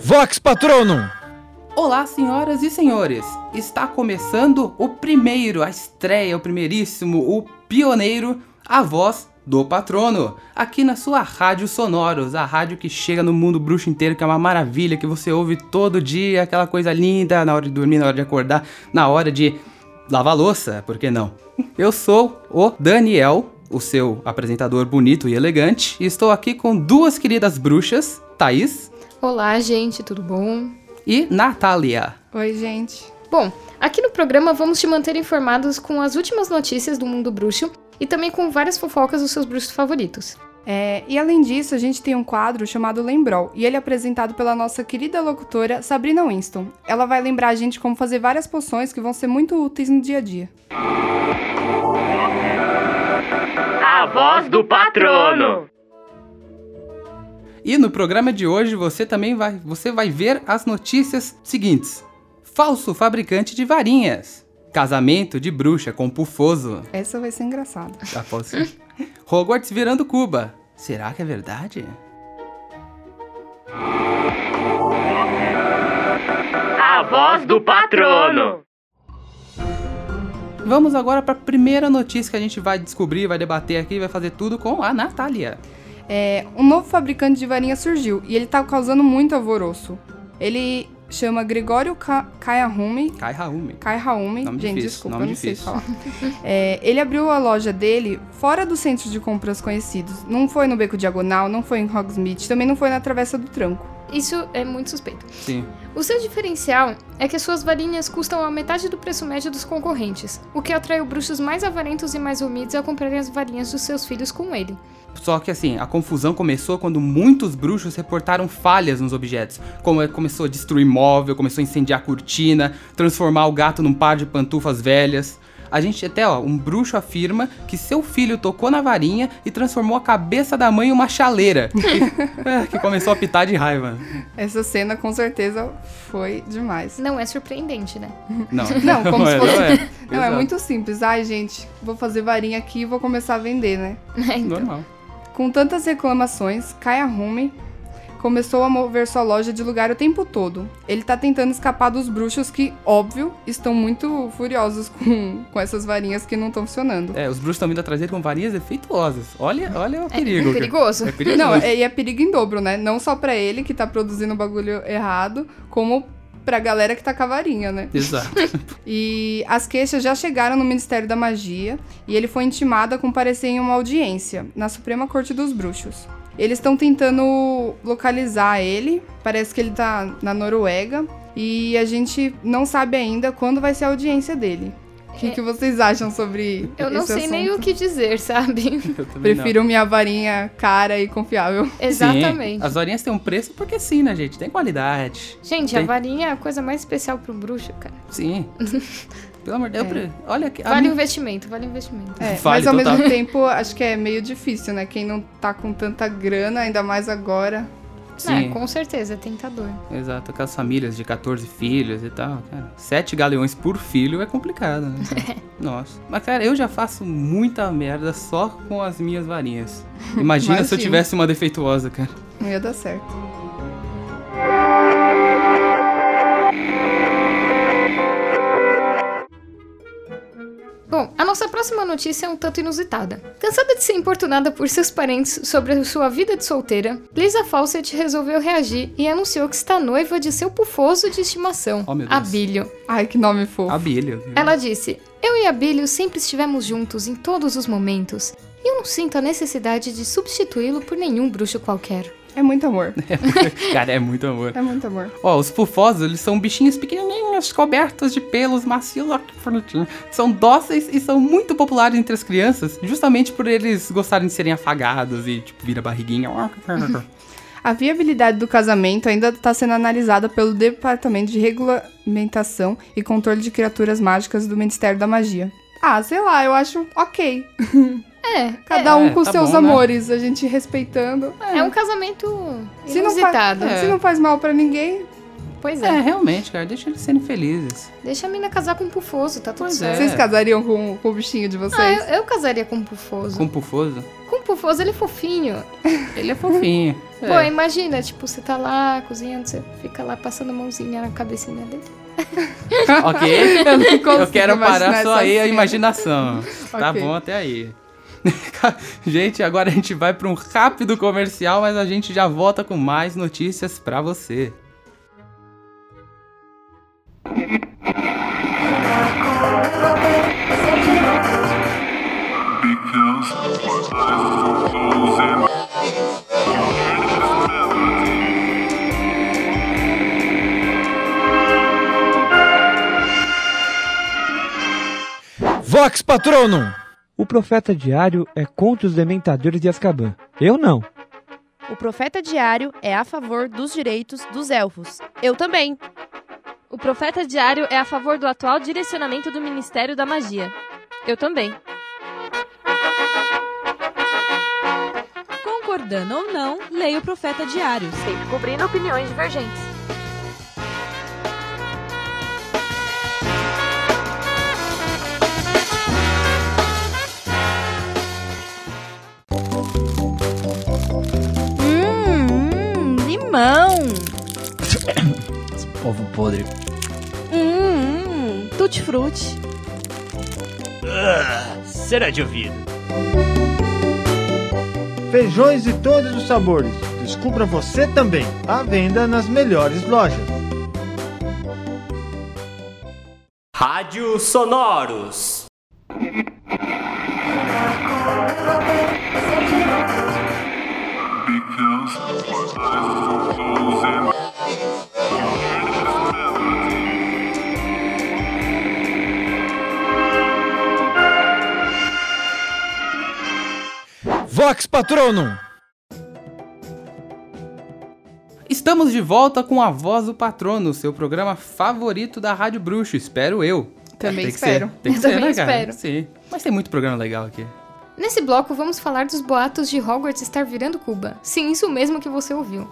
Vox Patronum! Olá, senhoras e senhores! Está começando o primeiro, a estreia, o primeiríssimo, o pioneiro, a voz do patrono, aqui na sua Rádio Sonoros, a rádio que chega no mundo bruxo inteiro, que é uma maravilha, que você ouve todo dia, aquela coisa linda, na hora de dormir, na hora de acordar, na hora de lavar louça, por que não? Eu sou o Daniel, o seu apresentador bonito e elegante, e estou aqui com duas queridas bruxas, Thaís Olá, gente, tudo bom? e Natália. Oi, gente. Bom, aqui no programa vamos te manter informados com as últimas notícias do mundo bruxo e também com várias fofocas dos seus bruxos favoritos. É, e além disso, a gente tem um quadro chamado Lembrol, e ele é apresentado pela nossa querida locutora Sabrina Winston. Ela vai lembrar a gente como fazer várias poções que vão ser muito úteis no dia a dia. A voz do patrono. E no programa de hoje você também vai, você vai ver as notícias seguintes. Falso fabricante de varinhas. Casamento de bruxa com pufoso. Essa vai ser engraçada. Posso ir? Hogwarts virando Cuba. Será que é verdade? A voz do patrono. Vamos agora para a primeira notícia que a gente vai descobrir, vai debater aqui, vai fazer tudo com a Natália. É, um novo fabricante de varinha surgiu e ele tá causando muito alvoroço. Ele chama Gregório Ka Kayahumi. Kai Raumi. Kai Haumi. Nome Gente, difícil, desculpa, nome eu não sei difícil. falar. É, ele abriu a loja dele fora dos centros de compras conhecidos. Não foi no Beco Diagonal, não foi em Hogsmeade, também não foi na Travessa do Tranco. Isso é muito suspeito. Sim. O seu diferencial é que as suas varinhas custam a metade do preço médio dos concorrentes, o que atraiu bruxos mais avarentos e mais humildes a comprarem as varinhas dos seus filhos com ele. Só que assim, a confusão começou quando muitos bruxos reportaram falhas nos objetos. Como é- começou a destruir móvel, começou a incendiar a cortina, transformar o gato num par de pantufas velhas. A gente até, ó, um bruxo afirma que seu filho tocou na varinha e transformou a cabeça da mãe em uma chaleira. Que, é, que começou a pitar de raiva. Essa cena com certeza foi demais. Não é surpreendente, né? Não, Não, como se é, fosse- Não é, Não, é muito simples. Ai, gente, vou fazer varinha aqui e vou começar a vender, né? É, então. normal. Com tantas reclamações, Kai Arumi começou a mover sua loja de lugar o tempo todo. Ele tá tentando escapar dos bruxos que, óbvio, estão muito furiosos com, com essas varinhas que não estão funcionando. É, os bruxos estão vindo atrás dele com varinhas defeituosas. Olha, olha o perigo. cara. perigoso. É perigoso. Não, é- e é perigo em dobro, né? Não só pra ele que tá produzindo o bagulho errado, como pra galera que tá com a varinha, né? Exato. E as queixas já chegaram no Ministério da Magia e ele foi intimado a comparecer em uma audiência na Suprema Corte dos Bruxos. Eles estão tentando localizar ele, parece que ele tá na Noruega e a gente não sabe ainda quando vai ser a audiência dele. O que, É. que vocês acham sobre Eu não esse sei nem o assunto? que dizer, sabe? Eu também não. Prefiro minha varinha cara e confiável. Exatamente. Sim, as varinhas têm um preço porque sim, né, gente? Tem qualidade. Gente, Tem- a varinha é a coisa mais especial pro bruxo, cara. Sim. Pelo amor de Deus, É. olha aqui. a Vale o investimento, vale o investimento. É, Vale mas ao total. mesmo tempo, acho que é meio difícil, né? Quem não tá com tanta grana, ainda mais agora. É, Sim, com certeza, é tentador. exato. Aquelas famílias de 14 filhos e tal, cara. Sete galeões por filho é complicado, né? Nossa. Mas, cara, eu já faço muita merda só com as minhas varinhas. Imagina se eu tivesse uma defeituosa, cara. Não ia dar certo. Próxima notícia é um tanto inusitada. Cansada de ser importunada por seus parentes sobre a sua vida de solteira, Lisa Fawcett resolveu reagir e anunciou que está noiva de seu pufoso de estimação, Oh. Abílio. Ai, que nome fofo. Abílio. Ela disse: Eu e Abílio sempre estivemos juntos em todos os momentos, e eu não sinto a necessidade de substituí-lo por nenhum bruxo qualquer. É muito amor. Cara, é muito amor. É muito amor. Ó, os pufosos, eles são bichinhos pequenininhos, cobertos de pelos macios, ó, que bonitinho. São dóceis e são muito populares entre as crianças, justamente por eles gostarem de serem afagados e, tipo, vira barriguinha. A viabilidade do casamento ainda está sendo analisada pelo Departamento de Regulamentação e Controle de Criaturas Mágicas do Ministério da Magia. Ah, sei lá, eu acho ok. É, Cada um É, com tá seus bom, né? amores, a gente respeitando. é, é um casamento Se não, faz, inusitado. É. se não faz mal pra ninguém, Pois É, é. realmente, cara, deixa eles serem felizes. Deixa a mina casar com um pufoso, tá tudo Pois certo. É. vocês casariam com, com o bichinho de vocês? Ah, eu, eu casaria com um pufoso. Com o pufoso. Com um pufoso, ele é fofinho. Ele é fofinho. Pô, É. imagina, tipo, você tá lá cozinhando, você fica lá passando a mãozinha na cabecinha dele. ok? Eu não consigo Eu quero parar só aí a imaginação. Tá Ok. bom até aí. gente, agora a gente vai para um rápido comercial, mas a gente já volta com mais notícias pra você. Vox Patronum! O Profeta Diário é contra os dementadores de Azkaban. Eu não. O Profeta Diário é a favor dos direitos dos elfos. Eu também. O Profeta Diário é a favor do atual direcionamento do Ministério da Magia. Eu também. Concordando ou não, leia o Profeta Diário. Sempre cobrindo opiniões divergentes. Hum, limão. Ovo podre. Hum, tutti-frutti. Será de ouvido. Feijões de todos os sabores. Descubra você também. À venda nas melhores lojas. Rádio Sonoros. Vox Patronum! Estamos de volta com a Voz do Patrono, seu programa favorito da Rádio Bruxo, espero eu. Também Tem que espero. ser, tem que Eu ser, também né, cara? espero. Sim. Mas tem muito programa legal aqui. Nesse bloco, vamos falar dos boatos de Hogwarts estar virando Cuba. Sim, isso mesmo que você ouviu.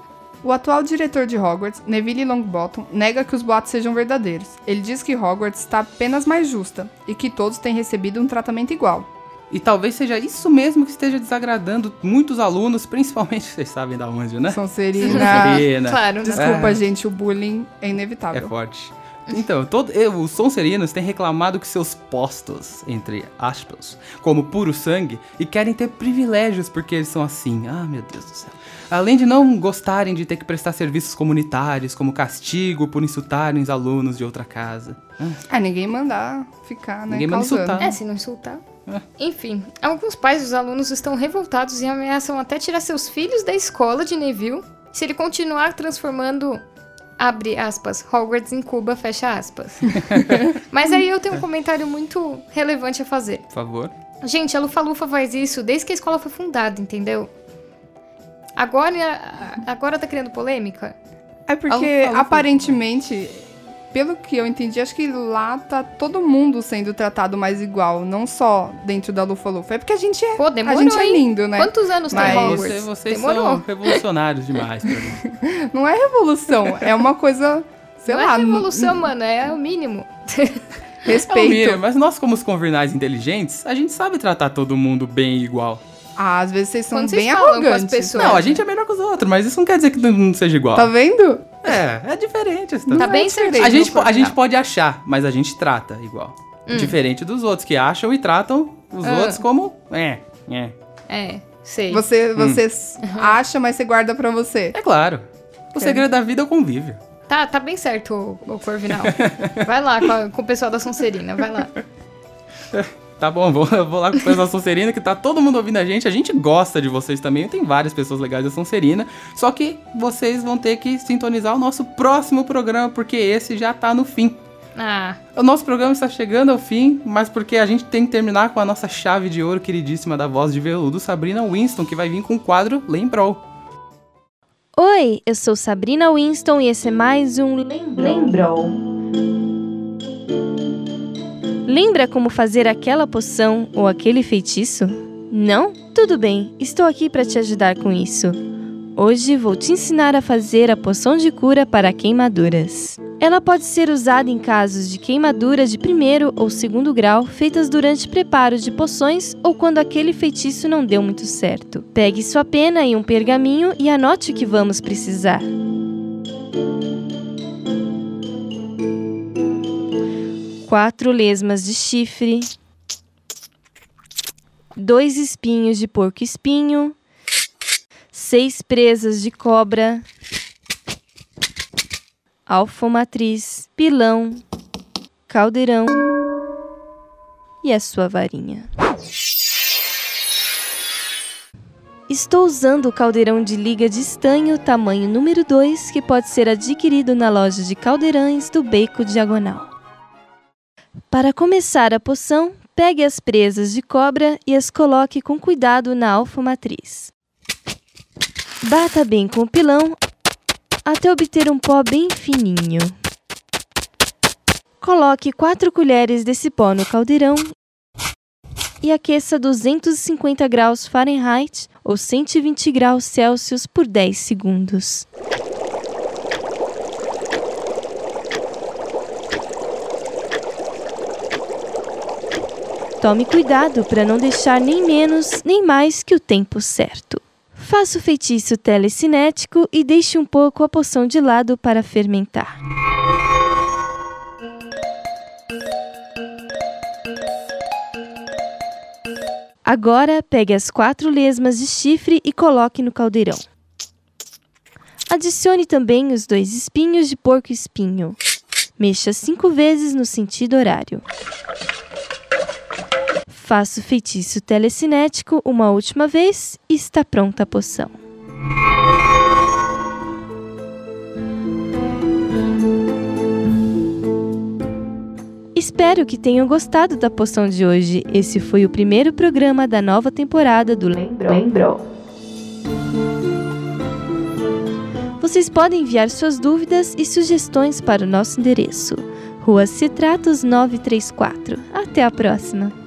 O atual diretor de Hogwarts, Neville Longbottom, nega que os boatos sejam verdadeiros. Ele diz que Hogwarts está apenas mais justa e que todos têm recebido um tratamento igual. E talvez seja isso mesmo que esteja desagradando muitos alunos, principalmente vocês sabem da onde, né? Sonserina. Sonserina. Claro, né? Desculpa, É. gente, o bullying é É inevitável. forte. Então, todo, eh, os Sonserinos têm reclamado que seus postos, entre aspas, como puro sangue, e querem ter privilégios porque eles são assim. Ah, meu Deus do céu. Além de não gostarem de ter que prestar serviços comunitários como castigo por insultarem os alunos de outra casa. Ah, ninguém mandar ficar, né? Ninguém manda insultar. É, se não insultar. É. Enfim, alguns pais dos alunos estão revoltados e ameaçam até tirar seus filhos da escola de Neville se ele continuar transformando, abre aspas, Hogwarts em Cuba, fecha aspas. Mas aí eu tenho um comentário muito relevante a fazer. Por favor. Gente, a Lufa-Lufa faz isso desde que a escola foi fundada, entendeu? Agora, agora tá criando polêmica? É porque, Alô, alô, aparentemente, pelo que eu entendi, acho que lá tá todo mundo sendo tratado mais igual, não só dentro da Lufa-Lufa. É porque a gente é, Pô, demorou, a gente é hein? lindo, né? Quantos anos Mas- tem Hogwarts? Você- vocês Demorou. são revolucionários demais pra mim. Não é revolução, é uma coisa, sei não lá, é revolução, n- mano, é o mínimo. É o respeito. mínimo, mas nós, como os convernais inteligentes, a gente sabe tratar todo mundo bem igual. Ah, às vezes vocês são Quando vocês bem falam com as arrogantes. pessoas- Não, a gente é melhor que os outros, mas isso não quer dizer que todo mundo seja igual. Tá vendo? É, é diferente. Tá situação. bem diferente. certinho. A gente, a gente Não. pode achar, mas a gente trata igual. Hum. Diferente dos outros, que acham e tratam os Ah. outros como. É, é. É, sei. Você, você s- acha, mas você guarda pra você. É claro. O Quero. segredo da vida é o convívio. Tá, tá bem certo, o, Corvinal. vai lá com, a- com o pessoal da Sonserina, vai lá. Tá bom, vou, vou lá com o pessoal da Sonserina, que tá todo mundo ouvindo a gente. A gente gosta de vocês também. Tem várias pessoas legais da Sonserina. Só que vocês vão ter que sintonizar o nosso próximo programa, porque esse já tá no fim. Ah, O nosso programa está chegando ao fim, mas porque a gente tem que terminar com a nossa chave de ouro queridíssima da voz de veludo, Sabrina Winston, que vai vir com o quadro Lembrou. Oi, eu sou Sabrina Winston e esse é mais um Lembrou. Lembra como fazer aquela poção ou aquele feitiço? Não? Tudo bem, estou aqui para te ajudar com isso. Hoje vou te ensinar a fazer a poção de cura para queimaduras. Ela pode ser usada em casos de queimaduras de primeiro ou segundo grau feitas durante preparo de poções ou quando aquele feitiço não deu muito certo. Pegue sua pena e um pergaminho e anote o que vamos precisar. Quatro lesmas de chifre, dois espinhos de porco-espinho, seis presas de cobra, alfomatriz, pilão, caldeirão e a sua varinha. Estou usando o caldeirão de liga de estanho tamanho número 2 que pode ser adquirido na loja de caldeirões do Beco Diagonal. Para começar a poção, pegue as presas de cobra e as coloque com cuidado na alfomatriz. Bata bem com o pilão até obter um pó bem fininho. Coloque 4 colheres desse pó no caldeirão e aqueça 250 graus Fahrenheit ou 120 graus Celsius por 10 segundos. Tome cuidado para não deixar nem menos nem mais que o tempo certo. Faça o feitiço telecinético e deixe um pouco a poção de lado para fermentar. Agora, pegue as quatro lesmas de chifre e coloque no caldeirão. Adicione também os dois espinhos de porco-espinho. Mexa cinco vezes no sentido horário. Faça o feitiço telecinético uma última vez e está pronta a poção. Espero que tenham gostado da poção de hoje. Esse foi o primeiro programa da nova temporada do Lembrou. Lembrou. Vocês podem enviar suas dúvidas e sugestões para o nosso endereço: Rua Citratos 934. Até a próxima!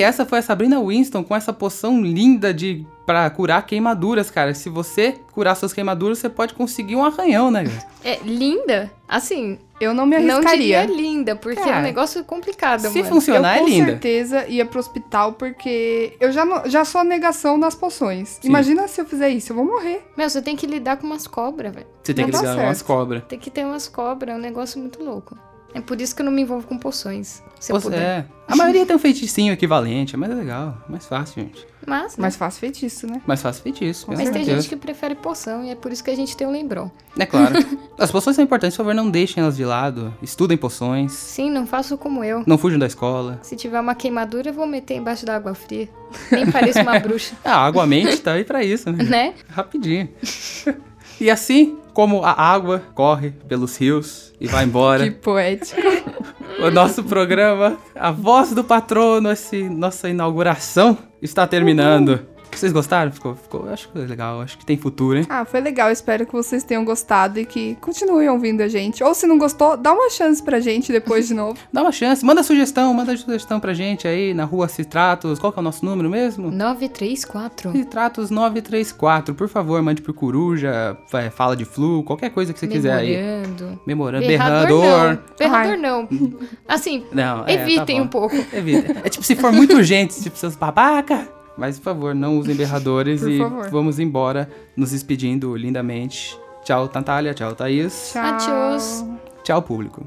E essa foi a Sabrina Winston com essa poção linda de para curar queimaduras, cara. Se você curar suas queimaduras, você pode conseguir um arranhão, né? É linda? Assim, Eu não me não arriscaria. diria linda, porque é Cara, um negócio complicado, se mano. funcionar eu é com linda. certeza ia pro hospital porque eu já, não- já sou a negação das poções. Sim. Imagina se eu fizer isso, eu vou morrer. Meu, você tem que lidar com umas cobras, velho. Você tem Não que dá ligar umas cobras. Tem que ter umas cobras, é um negócio muito louco. É por isso que eu não me envolvo com poções. Se puder. é. A maioria tem um feiticinho equivalente, mas é legal. Mais fácil, gente. Mas, né? Mas faço feitiço, né? Mais fácil feitiço. com Mas tem certeza. gente que prefere poção e é por isso que a gente tem o Lembron. É claro. As poções são importantes, por favor, não deixem elas de lado. Estudem poções. Sim, não faço como eu. Não fujam da escola. Se tiver uma queimadura, eu vou meter embaixo da água fria. Nem pareço uma bruxa, Ah, a água mente tá aí pra isso, né? né? Rapidinho. E assim como a água corre pelos rios e vai embora, Que poético. o nosso programa, a voz do patrono, esse, nossa inauguração, está terminando. Vocês gostaram? Ficou, ficou, acho que foi legal, acho que tem futuro, hein? Ah, foi legal. Espero que vocês tenham gostado e que continuem ouvindo a gente. Ou se não gostou, dá uma chance pra gente depois de novo. Dá uma chance, manda sugestão, manda sugestão pra gente aí na rua Citratos. Qual que é o nosso número mesmo? 934. Citratos 934, por favor, mande pro Coruja, é, fala de flu, qualquer coisa que você quiser aí. Memorando. Memorando, Berrador, berrador. não. Berrador não. Assim, Não, é, evitem tá um pouco. Evita. É tipo, se for muito urgente, tipo, seus babaca. Mas, por favor, não usem berradores e favor. vamos embora, nos despedindo lindamente. Tchau, Natália. Tchau, Thaís. Tchau. Adiós. Tchau, público.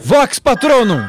Vox Patronum!